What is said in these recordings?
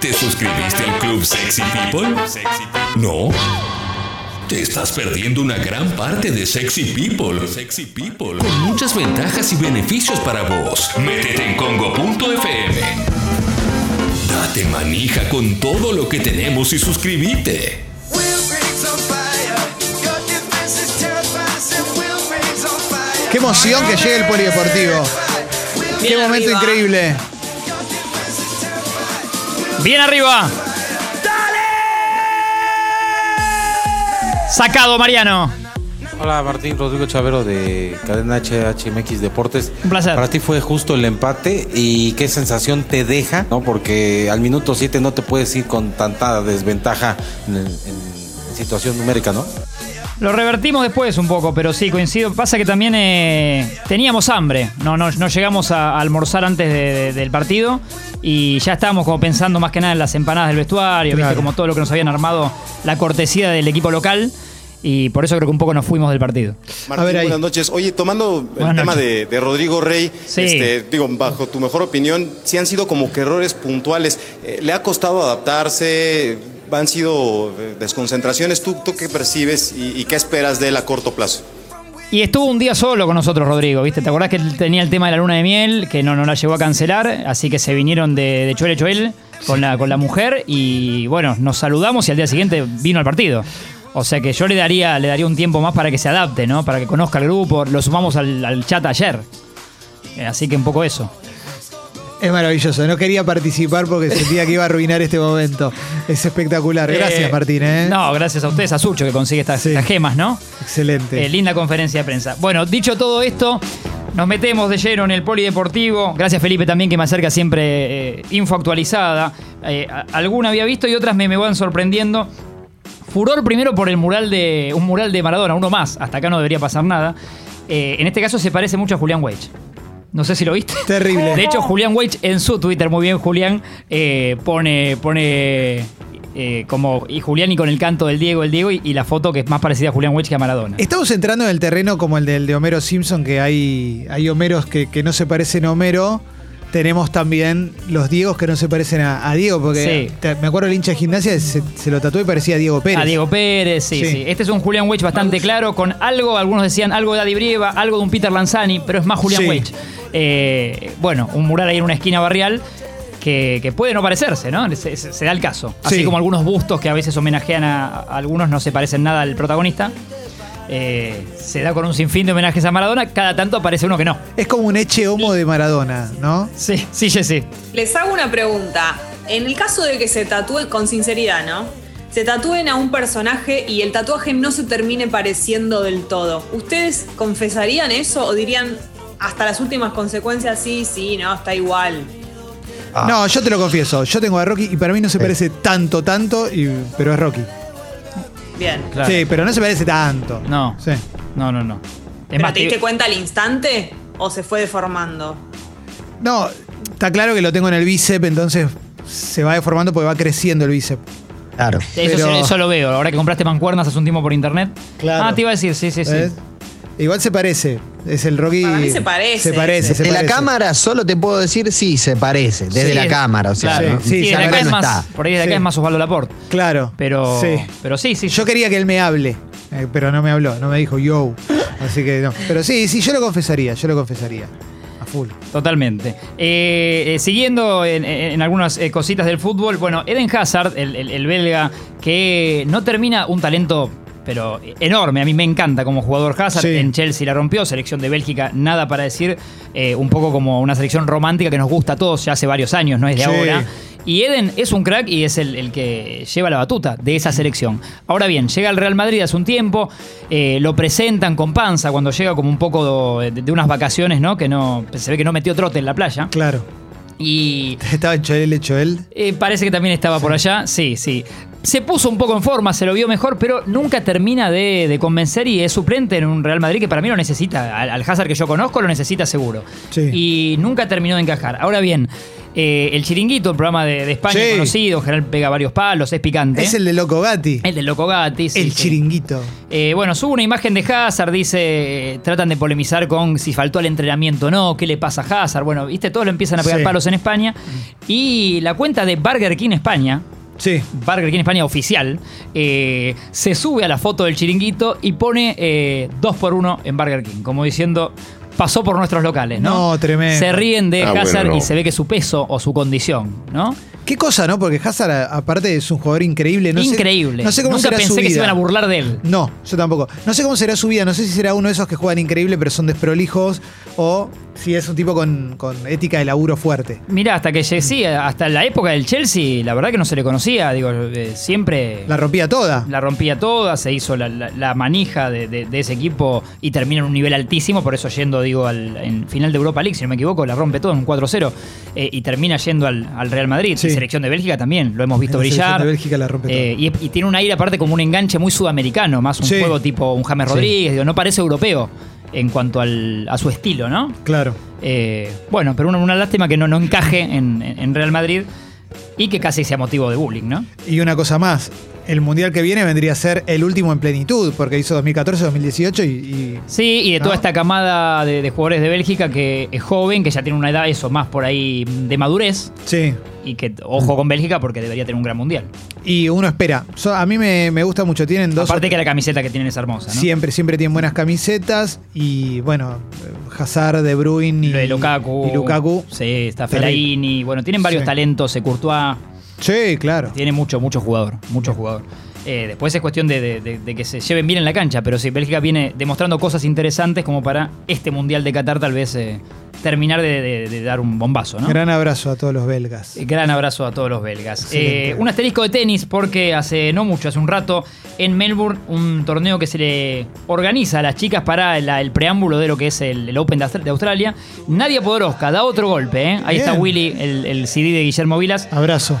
¿Te suscribiste al Club Sexy People? ¿No? Te estás perdiendo una gran parte de Sexy People. Sexy People. Con muchas ventajas y beneficios para vos. Métete en congo.fm. Date manija con todo lo que tenemos y suscríbete. Qué emoción que llegue el polideportivo. Qué momento increíble. Bien arriba. Sacado, Mariano. Hola Martín Rodrigo Chavero de Cadena HHMX Deportes. Un placer. Para ti fue justo el empate y qué sensación te deja, ¿no? Porque al minuto 7 no te puedes ir con tanta desventaja en, en- en situación numérica, ¿no? Lo revertimos después un poco, pero sí, coincido. Pasa que también eh, teníamos hambre. No, no, no llegamos a, a almorzar antes de- de- del partido y ya estábamos como pensando más que nada en las empanadas del vestuario, Claro. ¿viste? como todo lo que nos habían armado, la cortesía del equipo local. Y por eso creo que un poco nos fuimos del partido. Martín, A ver buenas noches. Oye, tomando el tema de, de Rodrigo Rey, Sí. este, digo, bajo tu mejor opinión, si han sido como que errores puntuales, eh, ¿le ha costado adaptarse? ¿Han sido eh, desconcentraciones? ¿Tú, qué percibes y, qué esperas de él a corto plazo? Y estuvo un día solo con nosotros, Rodrigo, ¿viste? ¿Te acordás que tenía el tema de la luna de miel, que no, no la llegó a cancelar? Así que se vinieron de, de Choel Choel con la, con la mujer y bueno, nos saludamos y al día siguiente vino al partido. O sea que yo le daría, le daría un tiempo más para que se adapte, ¿no? Para que conozca el grupo. Lo sumamos al, al chat ayer. Eh, Así que un poco eso. Es maravilloso. No quería participar porque sentía que iba a arruinar este momento. Es espectacular. Gracias, Eh, Martín. ¿eh? No, gracias a ustedes, a Sucho, que consigue estas, Sí. estas gemas, ¿no? Excelente. Eh, linda conferencia de prensa. Bueno, dicho todo esto, nos metemos de lleno en el polideportivo. Gracias, Felipe, también que me acerca siempre info actualizada. Alguna había visto y otras me, me van sorprendiendo. Furor primero por el mural de. un mural de Maradona, uno más. Hasta acá no debería pasar nada. Eh, en este caso se parece mucho a Julián Weich. No sé si lo viste. Terrible. De hecho, Julián Weich en su Twitter, muy bien, Julián, eh, pone. pone eh, como. Y Julián y con el canto del Diego, el Diego, y, y la foto que es más parecida a Julián Weich que a Maradona. Estamos entrando en el terreno como el del de Homero Simpson, que hay, hay Homeros que, que no se parecen a Homero. Tenemos también los Diegos que no se parecen a, a Diego, porque Sí. te- me acuerdo el hincha de gimnasia, se, se lo tatuó y parecía a Diego Pérez. A Diego Pérez, sí, Sí. sí, Este es un Julián Weich bastante claro, con algo, algunos decían algo de Adi Brieva, algo de un Peter Lanzani, pero es más Julián Sí. Weich. Eh, bueno, un mural ahí en una esquina barrial que, que puede no parecerse, ¿no? Se, se- se da el caso. Así Sí. como algunos bustos que a veces homenajean a, a algunos, no se parecen nada al protagonista. Eh, se da con un sinfín de homenajes a Maradona, cada tanto aparece uno que no. Es como un eche homo de Maradona, ¿no? Sí, sí, sí. Les hago una pregunta. En el caso de que se tatúen, con sinceridad, ¿no? Se tatúen a un personaje y el tatuaje no se termine pareciendo del todo. ¿Ustedes confesarían eso o dirían hasta las últimas consecuencias sí, sí, no, está igual? No, yo te lo confieso. Yo tengo a Rocky y para mí no se parece tanto, tanto, y- pero es Rocky. Bien. Claro. Sí, pero no se parece tanto. No. Sí. No, no, no. Es ¿Pero más, te diste te- cuenta al instante o se fue deformando? No, está claro que lo tengo en el bíceps, entonces se va deformando porque va creciendo el bíceps. Claro. Eso, Pero- eso lo veo. Ahora que compraste mancuernas hace un tiempo por internet. Claro. Ah, te iba a decir, sí, sí, sí. ¿Ves? Igual se parece. Es el Rocky. Para mí se parece. Se parece, se De la cámara solo te puedo decir sí, se parece. Desde Sí, la es- cámara, o sea. claro. ¿no? Sí, Sí, sí, acá es no más, está. por ahí desde acá Sí. es más Osvaldo Laporte. Claro. Pero Sí. pero sí, sí. Yo quería que él me hable, eh, pero no me habló, no me dijo yo. Así que no. Pero sí, sí, yo lo confesaría, yo lo confesaría. A full. Totalmente. Eh, eh, siguiendo en, en- en algunas eh, cositas del fútbol, bueno, Eden Hazard, el, el- el belga, que no termina un talento, pero enorme. A mí me encanta como jugador Hazard. Sí. En Chelsea la rompió, selección de Bélgica, nada para decir. eh, un poco como una selección romántica que nos gusta a todos ya hace varios años, no es de Sí. ahora. Y Eden es un crack y es el, el que lleva la batuta de esa selección. Ahora bien, llega al Real Madrid hace un tiempo, eh, lo presentan con panza cuando llega como un poco de, de unas vacaciones, ¿no? Que no se ve que no metió trote en la playa. Claro. Y Estaba hecho él, hecho él. eh, parece que también estaba por allá. Sí, sí. Se puso un poco en forma, se lo vio mejor, pero nunca termina de, de convencer y es suplente en un Real Madrid que para mí lo necesita. Al, al Hazard que yo conozco lo necesita seguro. Sí. Y nunca terminó de encajar. Ahora bien, Eh, el Chiringuito, un programa de, de España Sí. conocido, en general pega varios palos, es picante. Es el de Loco Gatti. El del Loco Gatti. sí, el sí. chiringuito. Eh, bueno, sube una imagen de Hazard, dice, tratan de polemizar con si faltó al entrenamiento o no, qué le pasa a Hazard. Bueno, viste, todos lo empiezan a pegar palos en España. Y la cuenta de Burger King España, Sí. Burger King España oficial, eh, se sube a la foto del chiringuito y pone eh, dos por uno en Burger King, como diciendo, pasó por nuestros locales, ¿no? No, tremendo. Se ríen de Ah, bueno, Hazard no. y se ve que su peso o su condición, ¿no? Qué cosa, ¿no? Porque Hazard, a- aparte, es un jugador increíble. No sé- Increíble. no sé cómo Nunca será pensé su que se vida. iban a burlar de él. No, yo tampoco. No sé cómo será su vida. No sé si será uno de esos que juegan increíble, pero son desprolijos. O si es un tipo con, con ética de laburo fuerte. Mira, hasta que llegué, sí, hasta la época del Chelsea, la verdad que no se le conocía, digo, eh, siempre La rompía toda. la rompía toda, se hizo la, la- la manija de, de- de ese equipo y termina en un nivel altísimo, por eso yendo, digo, al en final de Europa League, si no me equivoco, la rompe todo en un 4-0 eh, y termina yendo al, al Real Madrid. Sí. Y selección de Bélgica también, lo hemos visto En la selección brillar. de Bélgica la rompe Eh, y, y tiene un aire aparte como un enganche muy sudamericano, más un Sí. juego tipo un James Sí. Rodríguez, digo, no parece europeo en cuanto al- a su estilo, ¿no? Claro. Eh, bueno, pero una, una lástima que no, no encaje en, en Real Madrid y que casi sea motivo de bullying, ¿no? Y una cosa más. El mundial que viene vendría a ser el último en plenitud, porque hizo 2014, 2018 y. y- Sí, y de toda esta camada de, de jugadores de Bélgica que es joven, que ya tiene una edad, eso, más por ahí de madurez, sí. y que ojo con Bélgica porque debería tener un gran mundial. Y uno espera. So- a mí me, me gusta mucho. Tienen dos. Aparte que la camiseta que tienen es hermosa, ¿no? Siempre, siempre tienen buenas camisetas. Y bueno, Hazard, De Bruyne y, Lo de Lukaku. y Lukaku. Sí, está. Fellaini. Bueno, tienen varios Sí. talentos, eh, Courtois. Sí, claro. Tiene mucho, mucho jugador. Mucho jugador. Eh, después es cuestión de, de- de- de que se lleven bien en la cancha, pero sí, Bélgica viene demostrando cosas interesantes como para este Mundial de Qatar tal vez eh, terminar de, dar un bombazo, ¿no? Gran abrazo a todos los belgas. Eh, Gran abrazo a todos los belgas. Un asterisco de tenis porque hace no mucho, hace un rato, en Melbourne, un torneo que se le organiza a las chicas para la- el preámbulo de lo que es el, el Open de Aust- de Australia. Nadia Podoroska da otro golpe, ¿eh? Ahí está. Willy, el, el CD de Guillermo Vilas. Abrazo.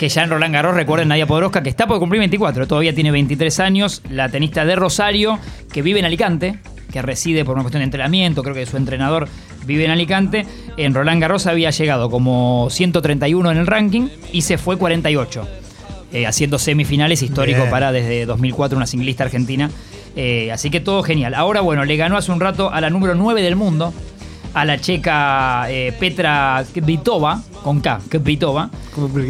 Que ya en Roland Garros, recuerden Nadia Podoroska, que está por cumplir 24, todavía tiene 23 años, la tenista de Rosario, que vive en Alicante, que reside por una cuestión de entrenamiento, creo que su entrenador vive en Alicante. En Roland Garros había llegado como 131 en el ranking y se fue 48, eh, haciendo semifinales histórico Bien. para desde 2004 una singlista argentina. Eh, así que todo genial. Ahora, bueno, le ganó hace un rato a la número 9 del mundo, a la checa eh, Petra Kvitova, con K, Kvitova,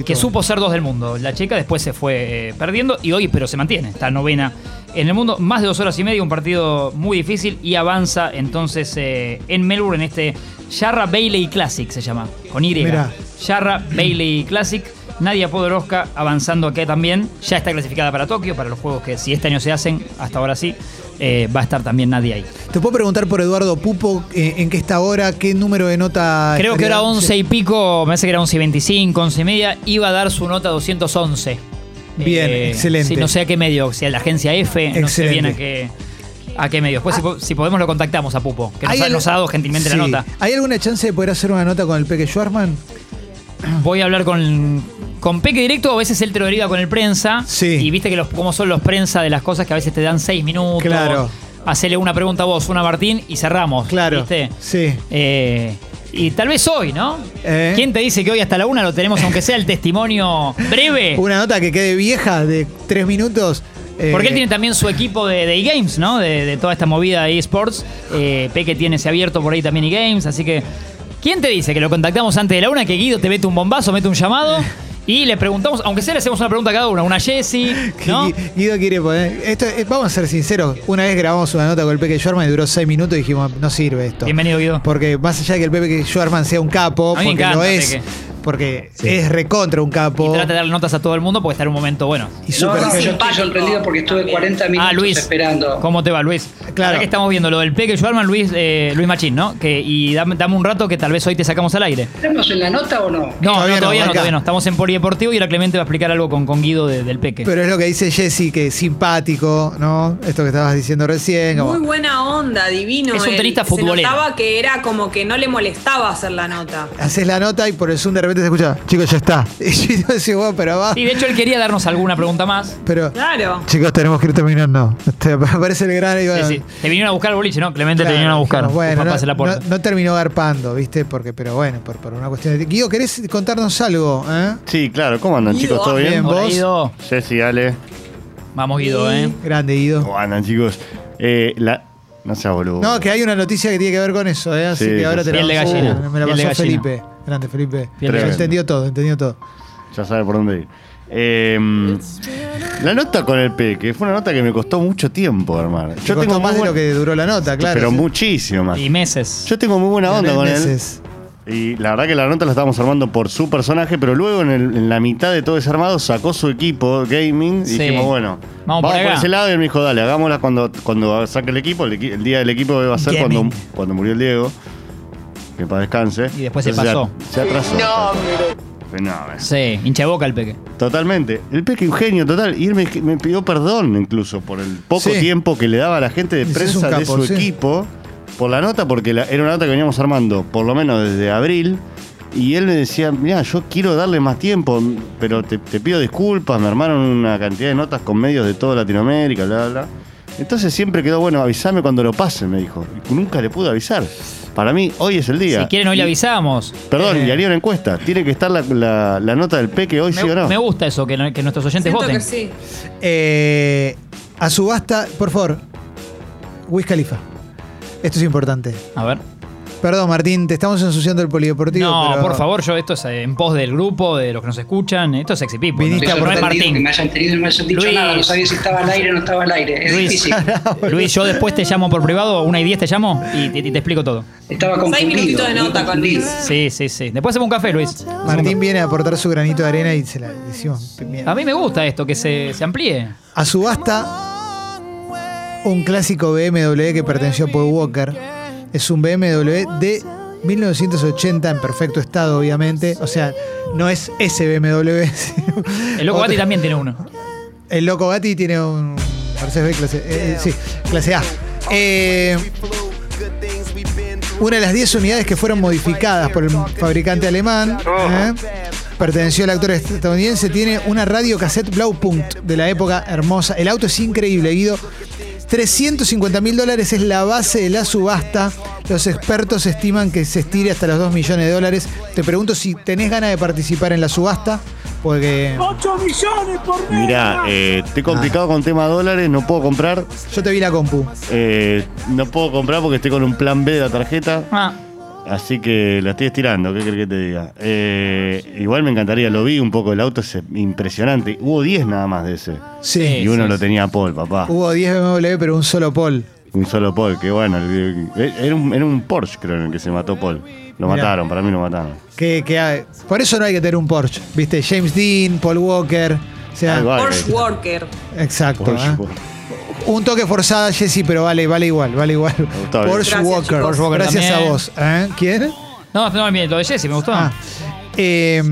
que supo ser dos del mundo. La checa después se fue eh, perdiendo y hoy, pero se mantiene, está novena en el mundo. Más de dos horas y media, un partido muy difícil y avanza entonces eh, en Melbourne en este Yarra Bailey Classic, se llama, con Y. Yarra Bailey Classic. Nadia Podoroska avanzando acá también. Ya está clasificada para Tokio, para los juegos que si este año se hacen, hasta ahora sí, eh, va a estar también Nadia ahí. Te puedo preguntar por Eduardo Pupo, eh, ¿en qué está ahora? ¿Qué número de nota? Creo que era 11 y pico, me parece que era 11 y 25, 11 y media, iba a dar su nota 211. Bien, excelente. sí, no sé a qué medio, si a la agencia F, no sé Excelente. bien a qué, a qué medio. Después, si po- si, podemos, lo contactamos a Pupo, que nos, ¿Hay ha, al- nos ha dado gentilmente la nota. ¿Hay alguna chance de poder hacer una nota con el Peque Schwarzman? Voy a hablar con, con Peque directo, a veces él te lo deriva con el prensa. Sí. Y viste que los, cómo son los prensa de las cosas que a veces te dan 6 minutos. Claro. Hacele una pregunta a vos, una a Martín y cerramos. Claro. ¿Viste? Sí. Eh, y tal vez hoy, ¿no? Eh. ¿Quién te dice que hoy hasta la una lo tenemos, aunque sea el testimonio breve? Una nota que quede vieja de tres minutos. eh, Porque él tiene también su equipo de, de eGames, ¿no? De, de toda esta movida de eSports. Eh, Peque tiene ese abierto por ahí también eGames, así que. ¿Quién te dice que lo contactamos antes de la una? Que Guido te mete un bombazo, mete un llamado y le preguntamos, aunque sea le hacemos una pregunta a cada uno, una Jessie, ¿no? Gui- Guido quiere poner. Esto, eh, vamos a ser sinceros. Una vez grabamos una nota con el Peque Schwarzman y duró seis minutos y dijimos, no sirve esto. Bienvenido, Guido. Porque más allá de que el Pepe Schwarzman sea un capo, porque encanta, lo es, Peque. Porque es recontra un capo. Y trata de darle notas a todo el mundo porque está en un momento bueno. y No, súper no, yo estoy sorprendido porque estuve 40 minutos Ah, Luis. esperando. ¿Cómo te va, Luis? Claro. Ahora que estamos viendo lo del Peque Schwarman, Luis, eh, Luis Machín, ¿no? Que, y dame, dame un rato que tal vez hoy te sacamos al aire. ¿Estamos en la nota o no? No, Todavía no, todavía no, todavía no. Estamos en Polideportivo y ahora Clemente va a explicar algo con, con Guido de- del Peque. Pero es lo que dice Jesse, que es simpático, ¿no? Esto que estabas diciendo recién. como- Muy buena onda, divino. Es un tenista Se futbolero. notaba que era como que no le molestaba hacer la nota. Haces la nota y por el Zoom de repente se escucha, chicos, ya está. Y yo decía, bueno, pero va. Sí, de hecho él quería darnos alguna pregunta más. Pero, Claro. chicos, tenemos que ir terminando. Te aparece el gran y Sí, bueno, sí. Te vinieron a buscar el boliche, ¿no? Clemente claro, te vinieron a buscar. dijimos, Bueno, no, la puerta. no- no terminó garpando, ¿viste? Porque, pero bueno, por, por una cuestión de. Guido, ¿querés contarnos algo? ¿Eh? Sí, claro. ¿Cómo andan, Guido, chicos? ¿Todo bien, bien? Hola, vos. Guido. Jessy, Ale. Vamos, Guido, ¿eh? Grande, Guido. ¿Cómo andan, chicos? Eh, la... No sea boludo. No, que hay una noticia que tiene que ver con eso, ¿eh? Así Sí, que ahora sí, te la Piel de vamos- gallina, me la piel de pasó gallina. Felipe. Grande, Felipe. Tremendo. Entendió todo, entendió todo. Ya sabe por dónde ir. Eh, la nota con el Peque fue una nota que me costó mucho tiempo, hermano. Yo Yo tengo más de lo que duró la nota, claro. Pero sí. muchísimo más. Y meses. Yo tengo muy buena onda con él. meses. Y la verdad que la nota la estábamos armando por su personaje, pero luego en, el- en la mitad de todo ese armado sacó su equipo gaming y Sí. dijimos, bueno, Vamos vamos, por ese lado y él me dijo, dale, hagámosla cuando, cuando saque el equipo. El, día del equipo va a ser cuando, cuando murió el Diego. Que para descanse. Y después se Entonces pasó. Se, se atrasó. Fenómeno. Sí, hincha de boca el peque. Totalmente. El Peque un genio total. Y él me, me pidió perdón incluso por el poco Sí. tiempo que le daba a la gente de Ese es prensa un de capo, su sí. equipo por la nota, porque la- era una nota que veníamos armando por lo menos desde abril. Y él me decía, mira, yo quiero darle más tiempo, pero te, te pido disculpas, me armaron una cantidad de notas con medios de toda Latinoamérica, bla, bla, bla. Entonces siempre quedó, bueno, avísame cuando lo pase, me dijo. Y nunca le pude avisar. Para mí, hoy es el día. Si quieren, hoy le avisamos. Perdón, Eh, y haría una encuesta. ¿Tiene que estar la, la- la nota del Peque hoy, sí o me, no? me gusta eso, que, no- que nuestros oyentes Siento voten. que sí. Eh, a subasta, por favor. Wiz Khalifa. Esto es importante. A ver. Perdón, Martín, te estamos ensuciando el polideportivo. No, pero por favor, yo esto es eh, en pos del grupo, de los que nos escuchan. Esto es Sexy People. Viniste no, a no es aportar- sorprendido que Martín. me hayan tenido y no me hayan dicho Luis. nada. No sabía si estaba al aire o no estaba al aire. Es Luis. difícil. Luis, yo después te llamo por privado, una y diez te llamo y te, explico todo. Estaba Seis confundido. minutitos de muy nota con. Luis. Sí, sí, sí. Después hacemos un café, Luis. Martín viene a aportar su granito de arena y se la decimos. A mí me gusta esto, que se, se amplíe. A subasta, un clásico BMW que perteneció a Paul Walker. Es un BMW de 1980 en perfecto estado, obviamente. O sea, no es ese BMW. El Loco. Gatti también tiene uno. El Loco Gatti tiene un Mercedes B clase, eh, eh, sí, clase A. Eh, una de las 10 unidades que fueron modificadas por el fabricante alemán, ¿eh? perteneció al actor estadounidense, tiene una radio cassette Blaupunkt de la época hermosa. El auto es increíble, Guido. 350 mil dólares es la base de la subasta. Los expertos estiman que se estire hasta los 2 millones de dólares. Te pregunto si tenés ganas de participar en la subasta, porque Mirá, eh, estoy complicado con tema dólares, no puedo comprar. yo te vi la compu. eh, no puedo comprar porque estoy con un plan B de la tarjeta. Ah, Así que la estoy estirando, ¿qué crees que te diga? Eh, igual me encantaría, lo vi un poco, el auto es impresionante. Hubo 10 nada más de ese. Sí. Y uno sí, lo sí. tenía Paul, papá. Hubo 10 BMW, pero un solo Paul. Un solo Paul, que bueno. Era un, era un Porsche, creo, en el que se mató Paul. Lo Mirá. mataron, para mí lo mataron. Que, que hay- por eso no hay que tener un Porsche. ¿Viste? James Dean, Paul Walker. O sea. Porsche Worker. exacto. Porsche, ¿eh? Porsche. Un toque forzada, Jesse, pero vale, vale igual, vale igual. gustó, Porsche Gracias, Walker. Walker Gracias a vos. ¿eh? ¿Quién? no, no, bien, lo de Jesse me gustó. Ah. Eh,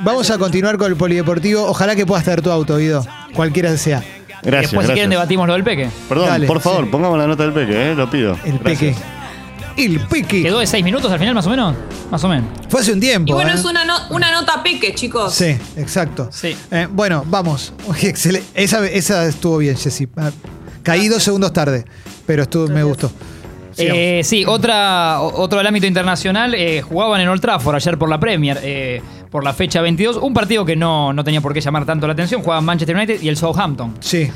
vamos a continuar con el polideportivo. Ojalá que puedas tener tu auto, Guido. Cualquiera sea. Gracias, Después, si gracias. quieren, debatimos lo del peque. Perdón, Dale, por favor, sí. pongamos la nota del peque, ¿eh? lo pido. El Gracias. peque. El peque. ¿Quedó de seis minutos al final, más o menos? Más o menos. Fue hace un tiempo. Y bueno, ¿eh? es una, no- una nota peque, chicos. Sí, exacto. Sí. Eh, bueno, vamos. Excelente. Esa, esa estuvo bien, Jessy. Ah, Caí dos segundos tarde, pero estuvo, me gustó. Eh, sí, otra, otro del ámbito internacional. eh, jugaban en Old Trafford ayer por la Premier, eh, por la fecha 22. Un partido que no, no tenía por qué llamar tanto la atención. Jugaban Manchester United y el Southampton. sí.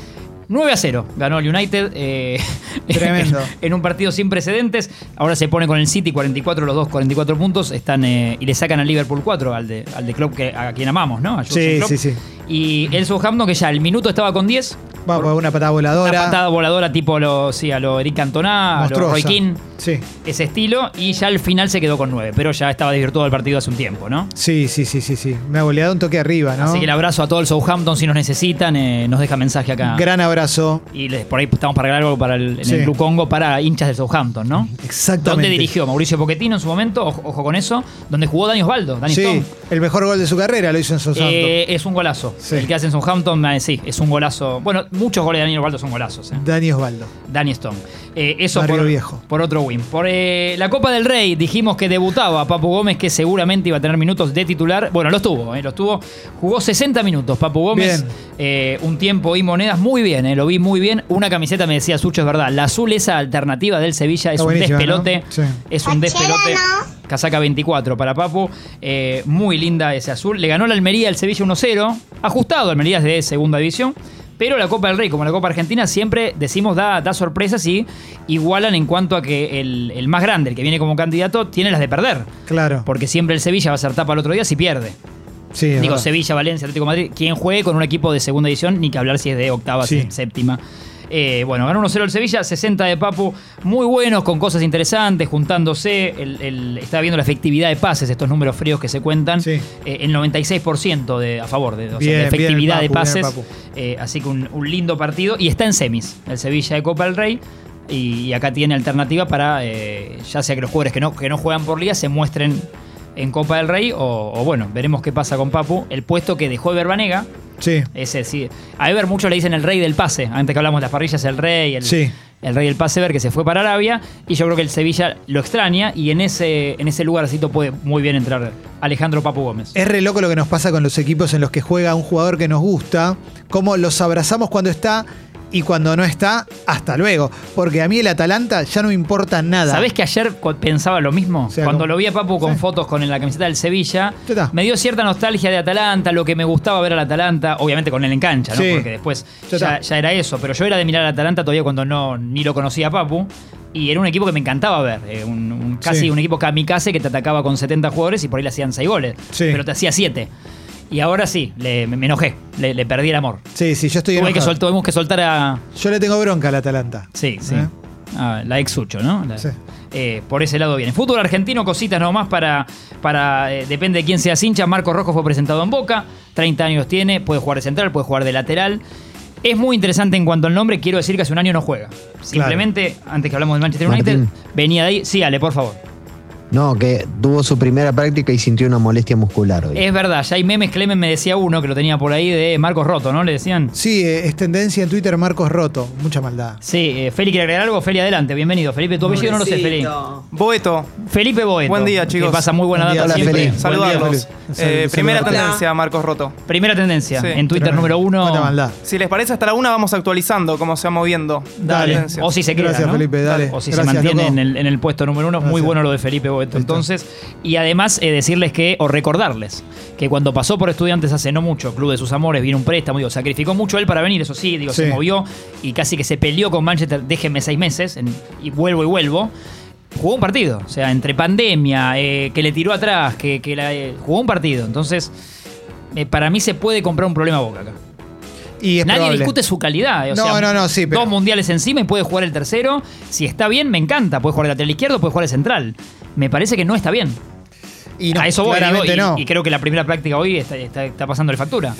9 a 0 ganó el United eh, Tremendo. en un partido sin precedentes. Ahora se pone con el City 44, los dos 44 puntos. Están eh, y le sacan al Liverpool 4, al de, al de club que, a quien amamos, ¿no? A Sí, Klopp. sí, sí. Y el Southampton que ya el minuto estaba con 10. Va por una patada voladora. Una patada voladora tipo lo, sí, a lo Eric Cantona, a lo. Roy Keane, Sí. ese estilo. Y ya al final se quedó con 9, pero ya estaba desvirtuado el partido hace un tiempo, ¿no? Sí, sí, sí, sí, sí. Me ha goleado un toque arriba, ¿no? Así que el abrazo a todo el Southampton si nos necesitan, eh, nos deja mensaje acá. Gran abrazo. y les- por ahí estamos para algo para el, en Sí. el Club Congo para hinchas del Southampton, ¿no? Exactamente. ¿Dónde dirigió Mauricio Pochettino en su momento? Ojo, ojo con eso. Donde jugó Dani Osvaldo, Dani Sí, Stone. el mejor gol de su carrera lo hizo en Southampton. Eh, es un golazo. Sí. El que hace en Southampton, eh, sí, es un golazo. Bueno, muchos goles de Dani Osvaldo son golazos. Dani Osvaldo. Dani Stone. Eso Barrio por, Viejo. por otro Darwin. Por eh, la Copa del Rey dijimos que debutaba Papu Gómez, que seguramente iba a tener minutos de titular. Bueno, los tuvo, eh, los tuvo. Jugó 60 minutos Papu Gómez. Eh, un tiempo y monedas muy bien, eh, lo vi muy bien. Una camiseta me decía Sucho, es verdad. La azul, esa alternativa del Sevilla, es Está un despelote. ¿no? Sí. Es un despelote. Casaca 24 para Papu. Eh, muy linda ese azul. Le ganó la Almería el Sevilla 1-0. Ajustado, Almería es de segunda división. Pero la Copa del Rey, como la Copa Argentina, siempre decimos da, da sorpresas y igualan en cuanto a que el, el más grande, el que viene como candidato, tiene las de perder. Claro. Porque siempre el Sevilla va a ser tapa el otro día si pierde. Sí, Digo, verdad. Sevilla, Valencia, Atlético de Madrid, quien juegue con un equipo de segunda edición, ni que hablar si es de octava, Sí. séptima. Eh, bueno, ganó 1-0 el Sevilla, 60 de Papu, muy buenos, con cosas interesantes, juntándose. El, el- estaba viendo la efectividad de pases, estos números fríos que se cuentan. Sí. Eh, el 96% de, a favor de, o sea, Bien, de bien el efectividad Papu, de pases. Eh, así que un, un lindo partido. Y está en semis, el Sevilla de Copa del Rey. Y, y acá tiene alternativa para, ya sea que los jugadores que no, que no juegan por liga se muestren en Copa del Rey. O, o bueno, veremos qué pasa con Papu. El puesto que dejó Ever Banega. Sí. Ese sí. A Ever muchos le dicen el rey del pase. Antes que hablamos de las parrillas, el rey, el, Sí. el rey del pase Ever que se fue para Arabia. Y yo creo que el Sevilla lo extraña. Y en ese, en ese lugarcito puede muy bien entrar Alejandro Papu Gómez. Es re loco lo que nos pasa con los equipos en los que juega un jugador que nos gusta, cómo los abrazamos cuando está y cuando no está, hasta luego. Porque a mí el Atalanta ya no me importa nada. ¿Sabés que ayer pensaba lo mismo? O sea, Cuando como- lo vi a Papu con Sí. fotos con la camiseta del Sevilla, me dio cierta nostalgia de Atalanta, lo que me gustaba ver al Atalanta, obviamente con él en cancha, ¿no? Sí. Porque después Ya era eso, pero yo era de mirar al Atalanta todavía cuando no ni lo conocía a Papu. Y era un equipo que me encantaba ver. eh, un, un- casi Sí. un equipo kamikaze que te atacaba con 70 jugadores y por ahí le hacían 6 goles. Pero te hacía 7. Y ahora sí, le- me, enojé. Le, le perdí el amor. Sí, sí, yo estoy Tuve que enojado. sol- tuvimos que soltar a. Yo le tengo bronca al Atalanta. Sí, sí. ¿Eh? Ah, la ex Sucho, ¿no? La- Sí. eh, por ese lado viene. Fútbol argentino, cositas nomás para. para eh, depende de quién sea hincha. Marcos Rojo fue presentado en Boca. 30 años tiene. Puede jugar de central, puede jugar de lateral. Es muy interesante en cuanto al nombre. Quiero decir que hace un año no juega. Simplemente, antes que hablamos del Manchester United, Martín. venía de ahí. Sí, Ale, por favor. No, que tuvo su primera práctica y sintió una molestia muscular hoy. Es verdad, ya hay memes. Clemen me decía uno que lo tenía por ahí de Marcos Roto, ¿no? Le decían. Sí, eh, es tendencia en Twitter Marcos Roto. Mucha maldad. Sí, eh, Feli quiere agregar algo. Feli, adelante. Bienvenido. Felipe, tu apellido no lo sé, Feli. Boeto, Felipe Boeto. Buen día, Que chicos. pasa muy buena Buen día, data hola, siempre. Feli. Buen saludarlos. Eh, primera tendencia, Marcos Roto. Primera tendencia. Sí. En Twitter número uno. Cuánta maldad. Si les parece, hasta la una vamos actualizando cómo se va moviendo. Dale. O si se queda. Gracias, ¿no? Felipe, dale. O si Gracias, se mantiene en el, en el puesto número uno. Muy Gracias. bueno lo de Felipe Boeto. Entonces, y además eh, decirles que, o recordarles, que cuando pasó por estudiantes hace no mucho, Club de sus Amores, vino un préstamo, digo, sacrificó mucho él para venir, eso sí, digo, se movió y casi que se peleó con Manchester, déjenme seis meses en- y vuelvo y vuelvo. Jugó un partido, o sea, entre pandemia, eh, que le tiró atrás, que, que la- eh, jugó un partido. Entonces, eh, para mí se puede comprar un problema a Boca acá. Y es Nadie probable. discute su calidad. eh, o No, sea, no, no, sí, pero- Dos mundiales encima y puede jugar el tercero. Si está bien, me encanta. Puede jugar de lateral izquierdo, puede jugar de central. Me parece que no está bien. Y no, a eso voy. claramente digo, y, no. y creo que la primera práctica hoy está, está, está pasándole factura.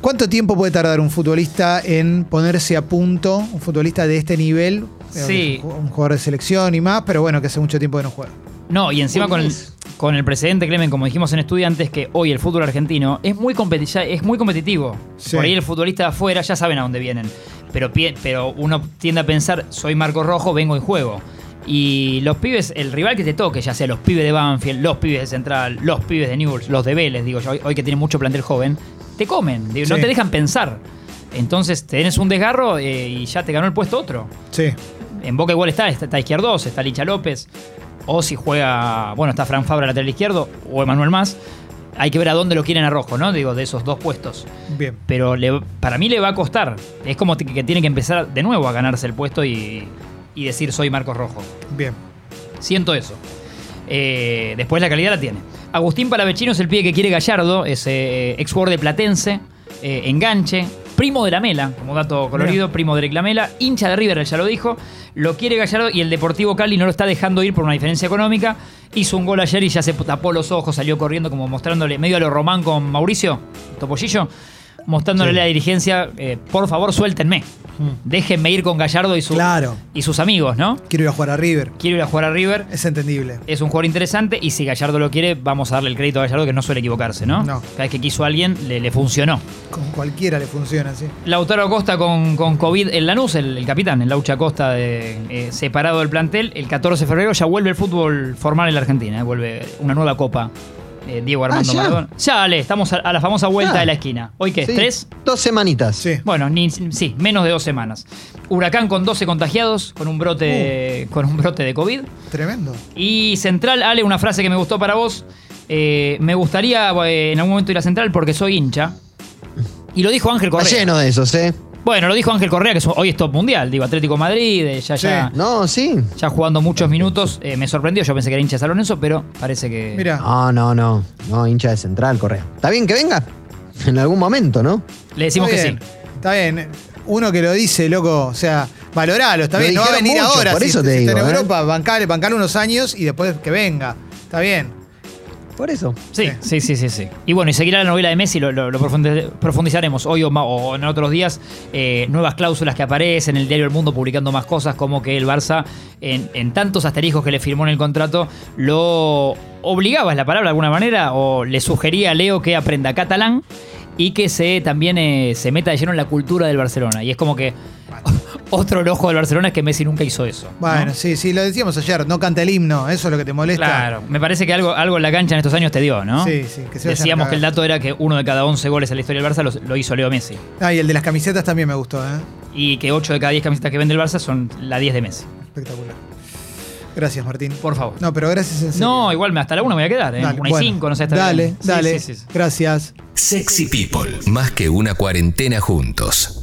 ¿Cuánto tiempo puede tardar un futbolista en ponerse a punto, un futbolista de este nivel? Sí. Un jugador de selección y más, pero bueno, que hace mucho tiempo que no juega. No, y encima con el, con el precedente, Clemen, como dijimos en estudiantes, que hoy el fútbol argentino es muy, competi- es muy competitivo. Sí. Por ahí el futbolista de afuera ya saben a dónde vienen. Pero, pero uno tiende a pensar, soy Marco Rojo, vengo y juego. Y los pibes, el rival que te toque, ya sea los pibes de Banfield, los pibes de Central, los pibes de Newell's, los de Vélez, digo yo, hoy, hoy que tiene mucho plantel joven, te comen, digo, no te dejan pensar. Entonces tenés un desgarro eh, y ya te ganó el puesto otro. Sí. En Boca igual está, está, está Izquierdos, está Licha López, o si juega, bueno, está Fran Fabra lateral izquierdo, o Emanuel Más. Hay que ver a dónde lo quieren a Rojo, ¿no? Digo, de esos dos puestos. Bien. Pero le- para mí le va a costar. Es como que tiene que empezar de nuevo a ganarse el puesto y, y decir soy Marcos Rojo. Bien. Siento eso. Eh, después la calidad la tiene. Agustín Palavecino es el pibe que quiere Gallardo, es eh, ex jugador de Platense, eh, enganche, primo de la Mela, como dato colorido, primo de Eric Lamela, hincha de River, ya lo dijo, lo quiere Gallardo y el Deportivo Cali no lo está dejando ir por una diferencia económica. Hizo un gol ayer y ya se tapó los ojos, salió corriendo como mostrándole, medio a lo Román con Mauricio, Topollillo, mostrándole Sí. a la dirigencia, eh, por favor suéltenme. Déjenme ir con Gallardo y, su- Claro. y sus amigos, ¿no? Quiero ir a jugar a River. Quiero ir a jugar a River. Es entendible. Es un jugador interesante y si Gallardo lo quiere, vamos a darle el crédito a Gallardo que no suele equivocarse, ¿no? No. Cada vez que quiso a alguien, le, le funcionó. Con cualquiera le funciona, sí. Lautaro Costa con, con COVID en Lanús, el, el capitán, el Laucha Costa de, eh, separado del plantel. El 14 de febrero ya vuelve el fútbol formal en la Argentina, eh, vuelve una nueva copa. Eh, Diego Armando Ah, ¿ya? Maradona. Ya, Ale, estamos a, a la famosa vuelta Ah. de la esquina. ¿Hoy qué? Sí, ¿Tres? Dos semanitas. Sí. Bueno, ni, sí, menos de dos semanas. Huracán con 12 contagiados, con un brote, con un brote de COVID. Tremendo. Y Central, Ale, una frase que me gustó para vos. Eh, me gustaría eh, en algún momento ir a Central porque soy hincha. Y lo dijo Ángel Está Correa. lleno de esos, ¿eh? Bueno, lo dijo Ángel Correa, que hoy es top mundial. Digo, Atlético Madrid, eh, ya, ya, No, sí. ya jugando muchos minutos. Eh, me sorprendió, yo pensé que era hincha de San Lorenzo, pero parece que. Mira. No, no, no. No, hincha de central, Correa. Está bien que venga. En algún momento, ¿no? Le decimos que sí. Está bien. Uno que lo dice, loco, o sea, valoralo, está Lo bien, no va a venir mucho, ahora. por si, eso si te está en digo, ¿eh? Europa, bancale, bancale unos años y después que venga. Está bien. Por eso. Sí, sí, sí, sí, sí. Y bueno, y seguirá la novela de Messi, lo, lo- lo profundi- profundizaremos hoy o, en otros días. eh, nuevas cláusulas que aparecen, el diario El Mundo publicando más cosas, como que el Barça, en, en tantos asteriscos que le firmó en el contrato, lo obligaba, es la palabra de alguna manera, o le sugería a Leo que aprenda catalán y que se también eh, se meta de lleno en la cultura del Barcelona. Y es como que otro enojo del Barcelona es que Messi nunca hizo eso. ¿no? Bueno, sí, sí, lo decíamos ayer, no canta el himno, eso es lo que te molesta. Claro, me parece que algo, algo en la cancha en estos años te dio, ¿no? Sí, sí, que se Decíamos que el dato era que uno de cada 11 goles en la historia del Barça lo, lo hizo Leo Messi. Ah, y el de las camisetas también me gustó, ¿eh? Y que 8 de cada 10 camisetas que vende el Barça son la 10 de Messi. Espectacular. Gracias, Martín. Por favor. No, pero gracias en serio. No, igual me- hasta la 1 me voy a quedar, ¿eh? Dale, una y bueno, 5, no sé. hasta Dale, bien. Sí, dale. sí, sí, sí. Gracias. Sexy People, más que una cuarentena juntos.